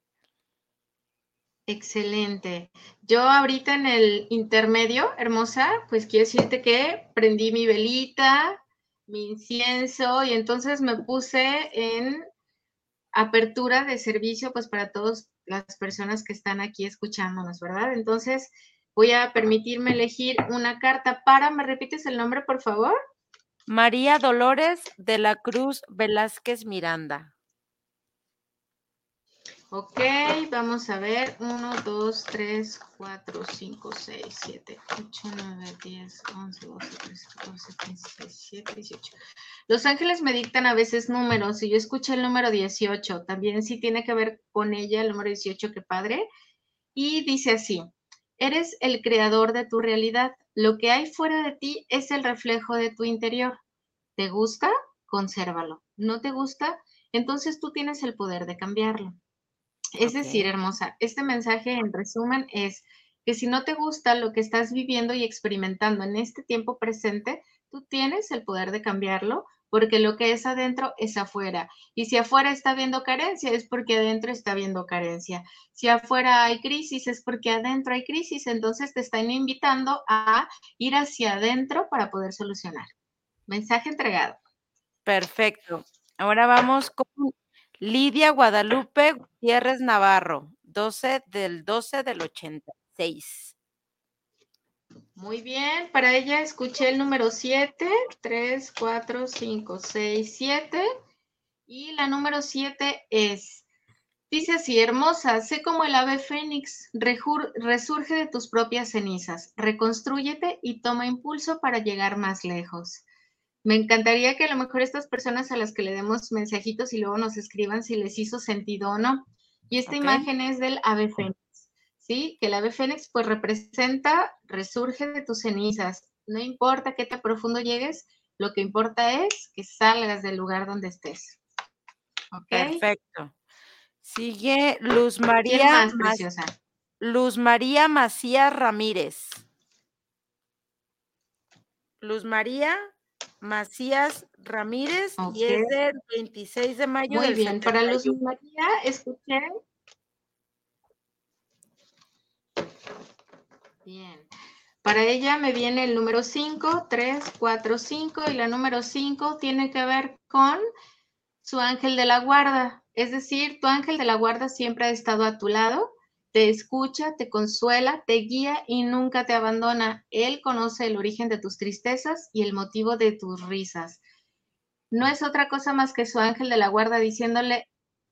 Excelente. Yo ahorita en el intermedio, hermosa, pues quiero decirte que prendí mi velita, mi incienso y entonces me puse en apertura de servicio pues para todas las personas que están aquí escuchándonos, ¿verdad? Entonces voy a permitirme elegir una carta para, ¿me repites el nombre, por favor? María Dolores de la Cruz Velázquez Miranda. Ok, vamos a ver. 1, 2, 3, 4, 5, 6, 7, 8, 9, 10, 11, 12, 13, 14, 15, 16, 17, 18. Los ángeles me dictan a veces números y yo escuché el número 18. También sí tiene que ver con ella el número 18, qué padre. Y dice así, eres el creador de tu realidad. Lo que hay fuera de ti es el reflejo de tu interior. ¿Te gusta? Consérvalo. ¿No te gusta? Entonces tú tienes el poder de cambiarlo. Es decir, hermosa, este mensaje en resumen es que si no te gusta lo que estás viviendo y experimentando en este tiempo presente, tú tienes el poder de cambiarlo porque lo que es adentro es afuera. Y si afuera está viendo carencia, es porque adentro está viendo carencia. Si afuera hay crisis, es porque adentro hay crisis. Entonces te están invitando a ir hacia adentro para poder solucionar. Mensaje entregado. Perfecto. Ahora vamos con Lidia Guadalupe Gutiérrez Navarro, 12 del 12 del 86. Muy bien, para ella escuché el número 7, 3, 4, 5, 6, 7. Y la número 7 es, dice así, hermosa, sé como el ave fénix, resurge de tus propias cenizas, reconstrúyete y toma impulso para llegar más lejos. Me encantaría que a lo mejor estas personas a las que le demos mensajitos y luego nos escriban si les hizo sentido o no. Y esta imagen es del ave fénix, ¿sí? Que el ave fénix pues representa, resurge de tus cenizas. No importa qué tan profundo llegues, lo que importa es que salgas del lugar donde estés. Perfecto. Sigue Luz María. Luz María Macías Ramírez. Luz María Macías Ramírez y es del 26 de mayo. Muy bien, para Luz María, escuché. Bien. Para ella me viene el número 5, 3, 4, 5 y la número 5 tiene que ver con su ángel de la guarda. Es decir, tu ángel de la guarda siempre ha estado a tu lado te escucha, te consuela, te guía y nunca te abandona. Él conoce el origen de tus tristezas y el motivo de tus risas. No es otra cosa más que su ángel de la guarda diciéndole,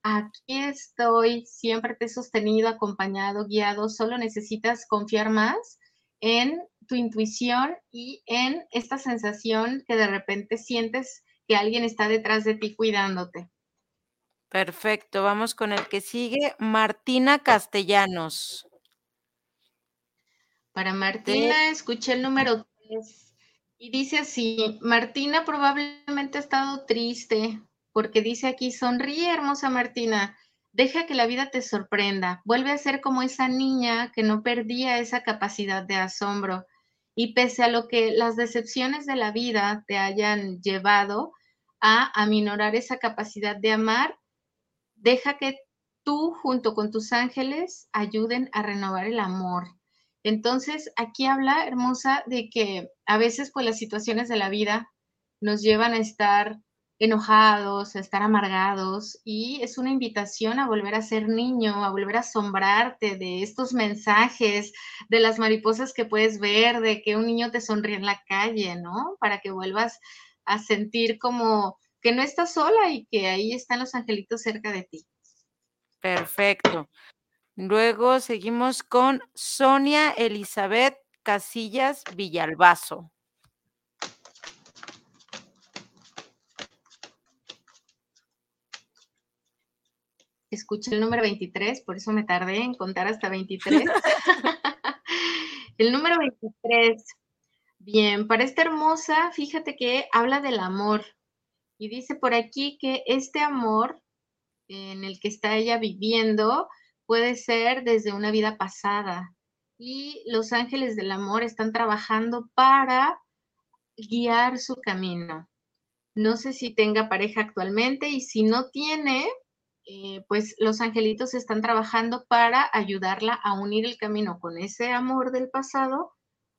aquí estoy, siempre te he sostenido, acompañado, guiado, solo necesitas confiar más en tu intuición y en esta sensación que de repente sientes que alguien está detrás de ti cuidándote. Perfecto, vamos con el que sigue, Martina Castellanos. Para Martina, escuché el número 3 y dice así, Martina probablemente ha estado triste porque dice aquí, sonríe hermosa Martina, deja que la vida te sorprenda, vuelve a ser como esa niña que no perdía esa capacidad de asombro y pese a lo que las decepciones de la vida te hayan llevado a aminorar esa capacidad de amar, Deja que tú junto con tus ángeles ayuden a renovar el amor. Entonces, aquí habla, hermosa, de que a veces pues las situaciones de la vida nos llevan a estar enojados, a estar amargados y es una invitación a volver a ser niño, a volver a asombrarte de estos mensajes, de las mariposas que puedes ver, de que un niño te sonríe en la calle, ¿no? Para que vuelvas a sentir como que no estás sola y que ahí están los angelitos cerca de ti. Perfecto. Luego seguimos con Sonia Elizabeth Casillas Villalbazo. Escuché el número 23, por eso me tardé en contar hasta 23. el número 23. Bien, para esta hermosa, fíjate que habla del amor, y dice por aquí que este amor en el que está ella viviendo puede ser desde una vida pasada. Y los ángeles del amor están trabajando para guiar su camino. No sé si tenga pareja actualmente y si no tiene, eh, pues los angelitos están trabajando para ayudarla a unir el camino con ese amor del pasado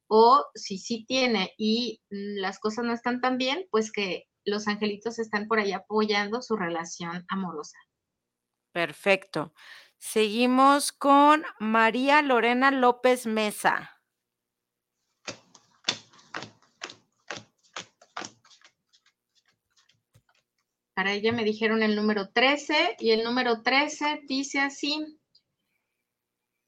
o si sí tiene y las cosas no están tan bien, pues que los angelitos están por ahí apoyando su relación amorosa. Perfecto. Seguimos con María Lorena López Mesa. Para ella me dijeron el número 13 y el número 13 dice así.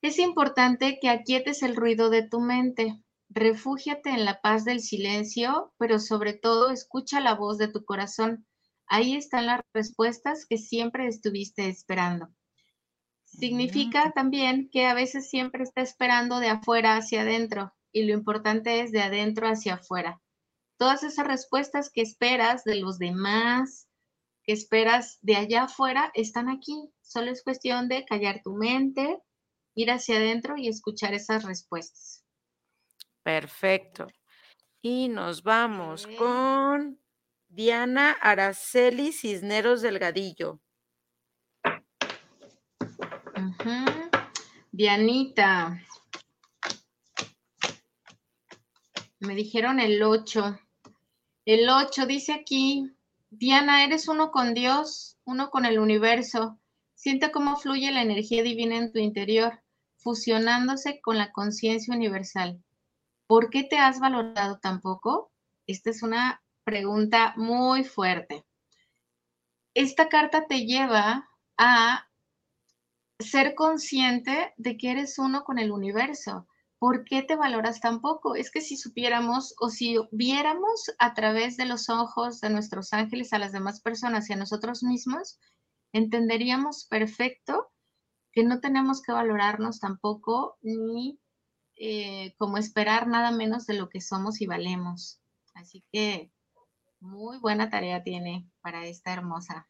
Es importante que aquietes el ruido de tu mente. Refúgiate en la paz del silencio, pero sobre todo escucha la voz de tu corazón. Ahí están las respuestas que siempre estuviste esperando. Significa también que a veces siempre está esperando de afuera hacia adentro y lo importante es de adentro hacia afuera. Todas esas respuestas que esperas de los demás, que esperas de allá afuera están aquí. Solo es cuestión de callar tu mente, ir hacia adentro y escuchar esas respuestas. Perfecto. Y nos vamos con Diana Araceli Cisneros Delgadillo. Dianita. Me dijeron el 8. El 8 dice aquí, Diana, eres uno con Dios, uno con el universo. Siente cómo fluye la energía divina en tu interior, fusionándose con la conciencia universal. ¿Por qué te has valorado tan poco? Esta es una pregunta muy fuerte. Esta carta te lleva a ser consciente de que eres uno con el universo. ¿por qué te valoras tan poco? Es que si supiéramos o si viéramos a través de los ojos de nuestros ángeles a las demás personas y a nosotros mismos, entenderíamos perfecto que no tenemos que valorarnos tampoco ni eh, como esperar nada menos de lo que somos y valemos. Así que muy buena tarea tiene para esta hermosa.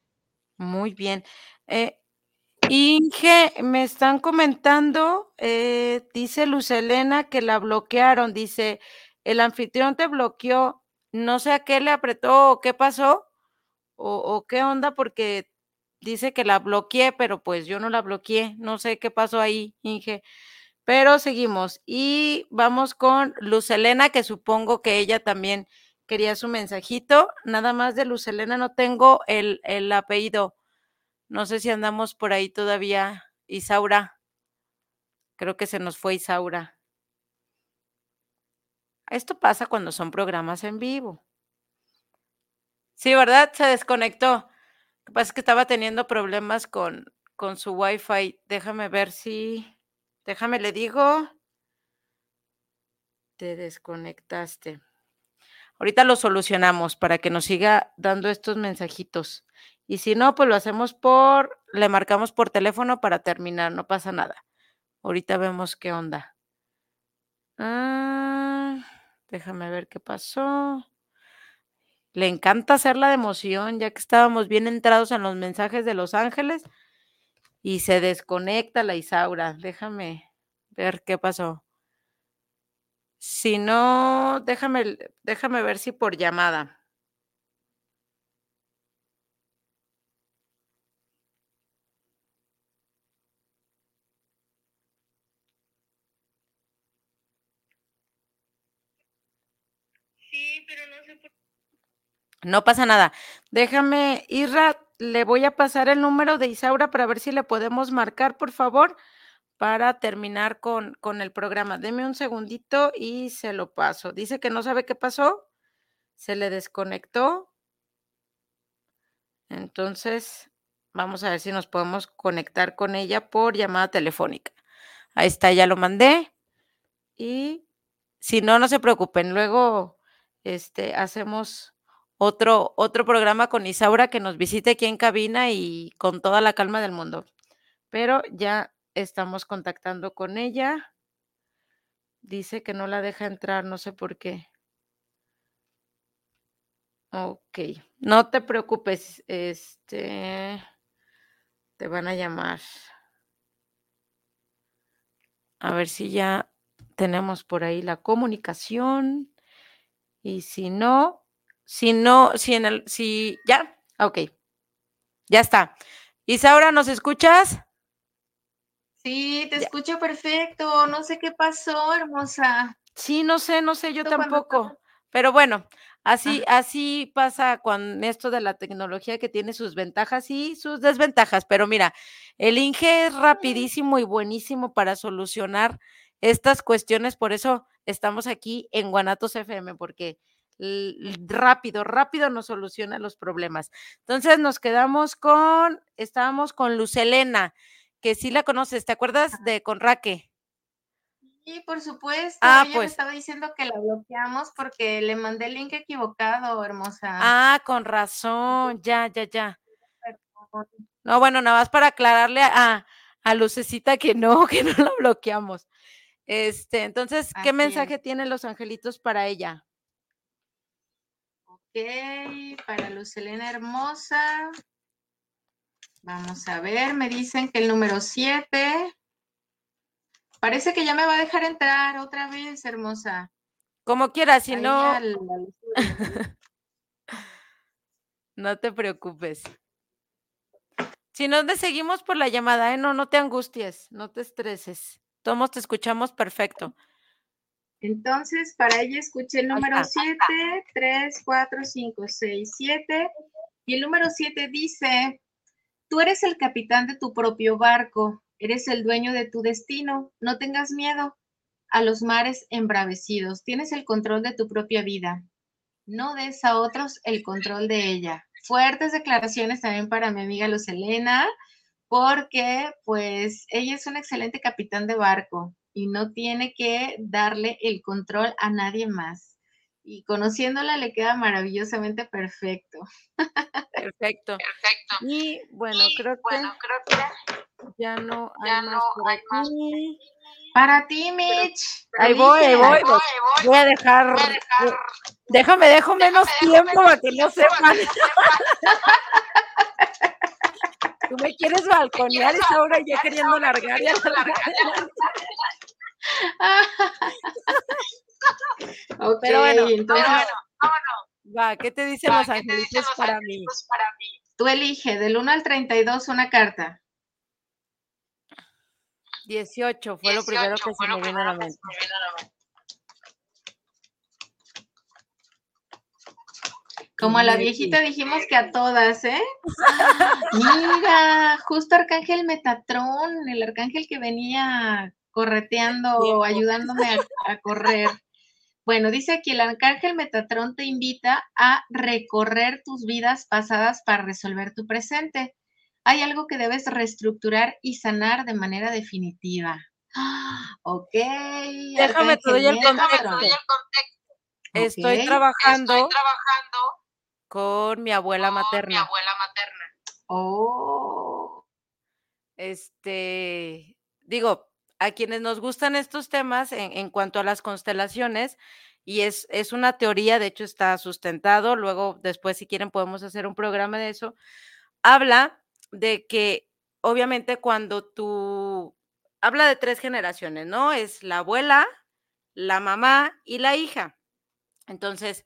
Muy bien. Eh, Inge, me están comentando, eh, dice Luz Elena que la bloquearon, dice, el anfitrión te bloqueó, no sé a qué le apretó o qué pasó o, o qué onda porque dice que la bloqueé, pero pues yo no la bloqueé, no sé qué pasó ahí, Inge. Pero seguimos y vamos con Luz Elena, que supongo que ella también quería su mensajito. Nada más de Luz Elena no tengo el, el apellido. No sé si andamos por ahí todavía. Isaura. Creo que se nos fue Isaura. Esto pasa cuando son programas en vivo. Sí, ¿verdad? Se desconectó. Lo que pasa es que estaba teniendo problemas con, con su Wi-Fi. Déjame ver si. Déjame, le digo. Te desconectaste. Ahorita lo solucionamos para que nos siga dando estos mensajitos. Y si no, pues lo hacemos por, le marcamos por teléfono para terminar, no pasa nada. Ahorita vemos qué onda. Ah, déjame ver qué pasó. Le encanta hacerla de emoción, ya que estábamos bien entrados en los mensajes de Los Ángeles y se desconecta la Isaura. Déjame ver qué pasó. Si no, déjame, déjame ver si por llamada. No pasa nada. Déjame, Irra, le voy a pasar el número de Isaura para ver si le podemos marcar, por favor, para terminar con, con el programa. Deme un segundito y se lo paso. Dice que no sabe qué pasó. Se le desconectó. Entonces, vamos a ver si nos podemos conectar con ella por llamada telefónica. Ahí está, ya lo mandé. Y si no, no se preocupen. Luego, este, hacemos otro, otro programa con Isaura que nos visite aquí en cabina y con toda la calma del mundo. Pero ya estamos contactando con ella. Dice que no la deja entrar, no sé por qué. Ok, no te preocupes, este, te van a llamar. A ver si ya tenemos por ahí la comunicación. Y si no, si no, si en el, si, ya, ok, ya está. Isaura, ¿nos escuchas? Sí, te escucho perfecto. No sé qué pasó, hermosa. Sí, no sé, no sé, yo tampoco. Pero bueno, Así, así pasa con esto de la tecnología que tiene sus ventajas y sus desventajas. Pero mira, el Inge es rapidísimo y buenísimo para solucionar estas cuestiones. Por eso estamos aquí en Guanatos FM, porque rápido, rápido nos soluciona los problemas. Entonces nos quedamos con, estábamos con Lucelena, que sí la conoces, ¿te acuerdas de Conraque? Sí, por supuesto. Ah, Ella me pues. estaba diciendo que la bloqueamos porque le mandé el link equivocado, hermosa. Ah, con razón, ya, ya, ya. No, bueno, nada más para aclararle a, a Lucecita que no, que no la bloqueamos. Este, entonces, ¿qué Así mensaje es. tienen los angelitos para ella? Ok, para Lucelena hermosa. Vamos a ver, me dicen que el número 7. Parece que ya me va a dejar entrar otra vez, hermosa. Como quieras, si Ahí no, al- no te preocupes. Si no, te seguimos por la llamada, ¿eh? No, no te angusties, no te estreses. Todos te escuchamos perfecto. Entonces, para ella escuché el número está. 7, 3, 4, 5, 6, 7. Y el número 7 dice, tú eres el capitán de tu propio barco, eres el dueño de tu destino, no tengas miedo a los mares embravecidos, tienes el control de tu propia vida, no des a otros el control de ella. Fuertes declaraciones también para mi amiga Luz Elena, porque pues ella es un excelente capitán de barco y no tiene que darle el control a nadie más. Y conociéndola le queda maravillosamente perfecto. Perfecto. Y bueno, creo que ya no hay más por aquí. Para ti, Mitch. Ahí voy, ahí dije. voy. pues, Voy a dejar. Déjame, dejo menos tiempo para que no sepan. Tú me quieres balconear y ahora ya queriendo largar y alargar. Ok, Pero bueno, entonces Va, ¿qué te dicen los angelitos para mí? tú elige del 1 al 32 una carta. 18 fue lo primero que se me vino a la mente. Como a la viejita dijimos que a todas, ¿eh? Mira, justo Arcángel Metatrón, el arcángel que venía correteando, ayudándome a, a correr. Bueno, dice aquí, el arcángel Metatrón te invita a recorrer tus vidas pasadas para resolver tu presente. Hay algo que debes reestructurar y sanar de manera definitiva. Ah, Ok. Déjame te doy el contexto. Estoy Ok. trabajando con mi abuela materna. Oh. Este, digo, a quienes nos gustan estos temas en, en cuanto a las constelaciones, y es, es una teoría, de hecho está sustentado, luego después si quieren podemos hacer un programa de eso, habla de que obviamente cuando tú, habla de tres generaciones, ¿no? Es la abuela, la mamá y la hija. Entonces,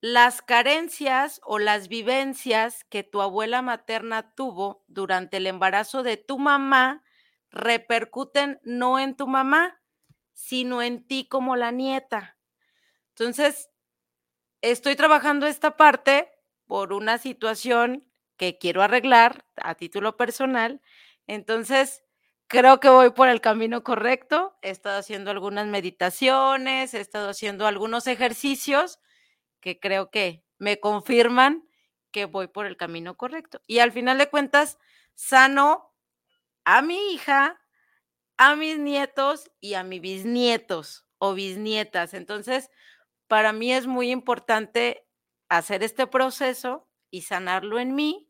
las carencias o las vivencias que tu abuela materna tuvo durante el embarazo de tu mamá repercuten no en tu mamá, sino en ti como la nieta. Entonces, estoy trabajando esta parte por una situación que quiero arreglar a título personal. Entonces, creo que voy por el camino correcto. He estado haciendo algunas meditaciones, he estado haciendo algunos ejercicios que creo que me confirman que voy por el camino correcto. Y al final de cuentas, sano a mi hija, a mis nietos y a mis bisnietos o bisnietas. Entonces, para mí es muy importante hacer este proceso y sanarlo en mí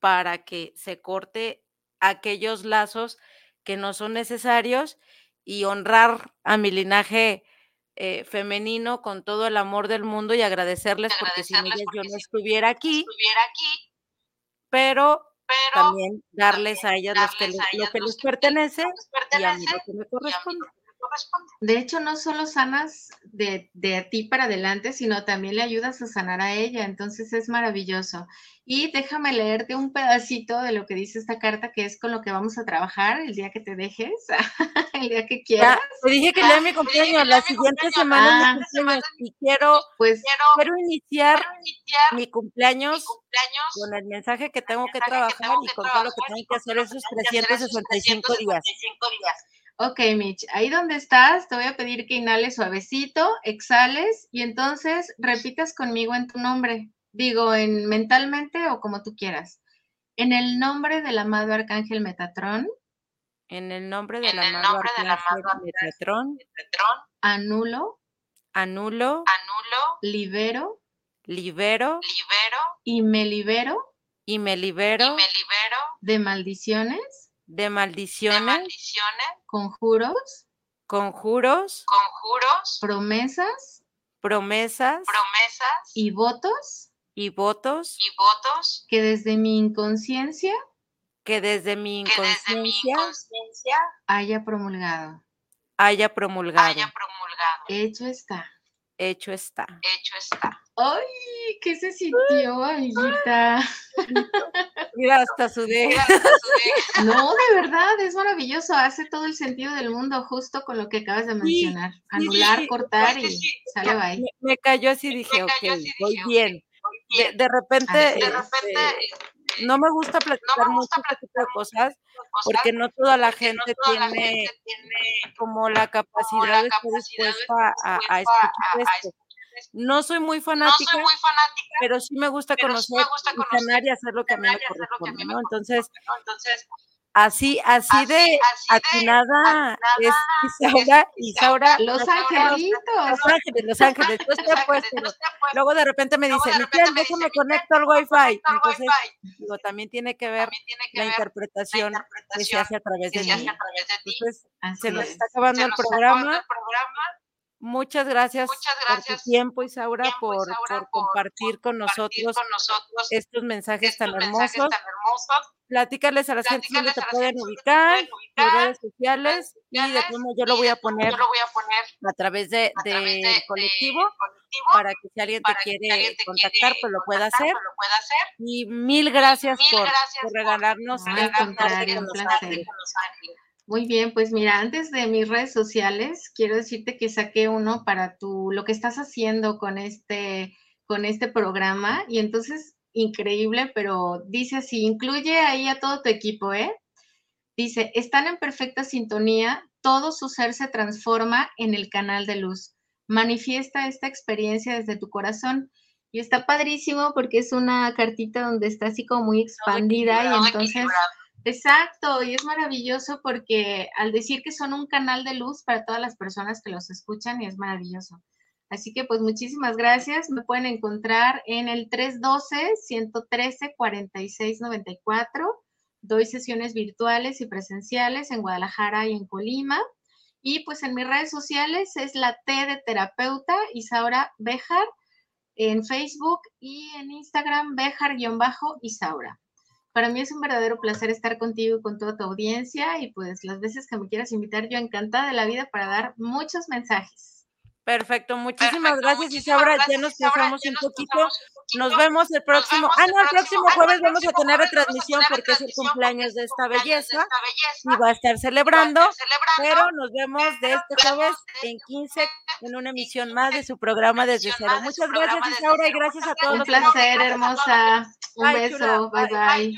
para que se corte aquellos lazos que no son necesarios y honrar a mi linaje eh, femenino con todo el amor del mundo y agradecerles porque sin ellas yo no estuviera aquí, pero, también darles a ellas los que les- lo que les pertenece y a mí lo que me corresponde. De hecho, no solo sanas de, de ti para adelante, sino también le ayudas a sanar a ella. Entonces es maravilloso. Y déjame leerte un pedacito de lo que dice esta carta, que es con lo que vamos a trabajar el día que te dejes, el día que quieras. te dije que de mi cumpleaños, la siguiente semana ah, mi cumpleaños, y quiero, pues, quiero, iniciar, mi, cumpleaños con el mensaje que tengo que trabajar y con todo lo que tengo que hacer esos 365 días. Ok, Mitch, ahí donde estás, te voy a pedir que inhales suavecito, exhales y entonces repitas conmigo en tu nombre digo, en mentalmente o como tú quieras. En el nombre del amado arcángel Metatrón. En el nombre del amado arcángel Metatrón. Anulo. Anulo. Anulo. Libero. Libero. Libero. Y me libero. Y me libero. Y me libero. De maldiciones. De maldiciones. De maldiciones. Conjuros. Conjuros. Conjuros. Promesas. Promesas. Promesas. Y votos y votos y votos que desde mi inconsciencia que desde mi inconsciencia, haya promulgado haya promulgado haya promulgado hecho está hecho está. Hecho está. Ay qué se sintió amiguita mira hasta sudé. No de verdad es maravilloso hace todo el sentido del mundo justo con lo que acabas de mencionar. anular cortar y sale bye me, me cayó así dije ok voy bien. de, repente, este, no me gusta platicar mucho este de cosas porque no toda la gente tiene como la capacidad de estar dispuesta a, escuchar esto. No soy muy fanática, pero sí me gusta conocer, y sanar y hacer lo que a mí me corresponde, ¿no? Entonces, Así, así, de atinada es Isaura, Isaura. Los angelitos. Los ángeles, los ángeles. Luego de repente me dice, Miquel, déjame conecto al Wi-Fi. Entonces, digo, también tiene que ver la interpretación que se hace a través de mí. Entonces, se nos está acabando el programa. Muchas gracias, por tu tiempo, Isaura, por, por, compartir, con, nosotros estos mensajes, tan, hermosos. Platícales a las gente donde te pueden ubicar, en redes sociales, y de cómo yo lo voy a poner, a través de, colectivo, para que si alguien te quiere contactar, pues lo pueda hacer. Y mil gracias, por, regalarnos el contacto con los ángeles. Muy bien, pues mira, antes de mis redes sociales, quiero decirte que saqué uno para tu, lo que estás haciendo con este, con este programa. Y entonces, increíble, pero dice así, incluye ahí a todo tu equipo, ¿eh? Dice, están en perfecta sintonía, todo su ser se transforma en el canal de luz. Manifiesta esta experiencia desde tu corazón. Y está padrísimo porque es una cartita donde está así como muy expandida y entonces Exacto, y es maravilloso porque al decir que son un canal de luz para todas las personas que los escuchan, y es maravilloso. Así que pues muchísimas gracias. Me pueden encontrar en el 312-113-4694. Doy sesiones virtuales y presenciales en Guadalajara y en Colima. Y pues en mis redes sociales es la T de terapeuta Isaura Bejar en Facebook y en Instagram Bejar-Isaura. Para mí es un verdadero placer estar contigo y con toda tu audiencia y pues las veces que me quieras invitar, yo encantada de la vida para dar muchos mensajes. Perfecto, muchísimas gracias y ahora ya nos pasamos un poquito. Nos vemos el próximo. ah, no, el próximo jueves vamos a tener retransmisión porque es el cumpleaños de esta belleza y va a estar celebrando. Pero nos vemos de este jueves en 15 en una emisión más de su programa desde cero. Muchas gracias, Isaura, y gracias a todos. Un placer, hermosa. Un beso. Bye, bye.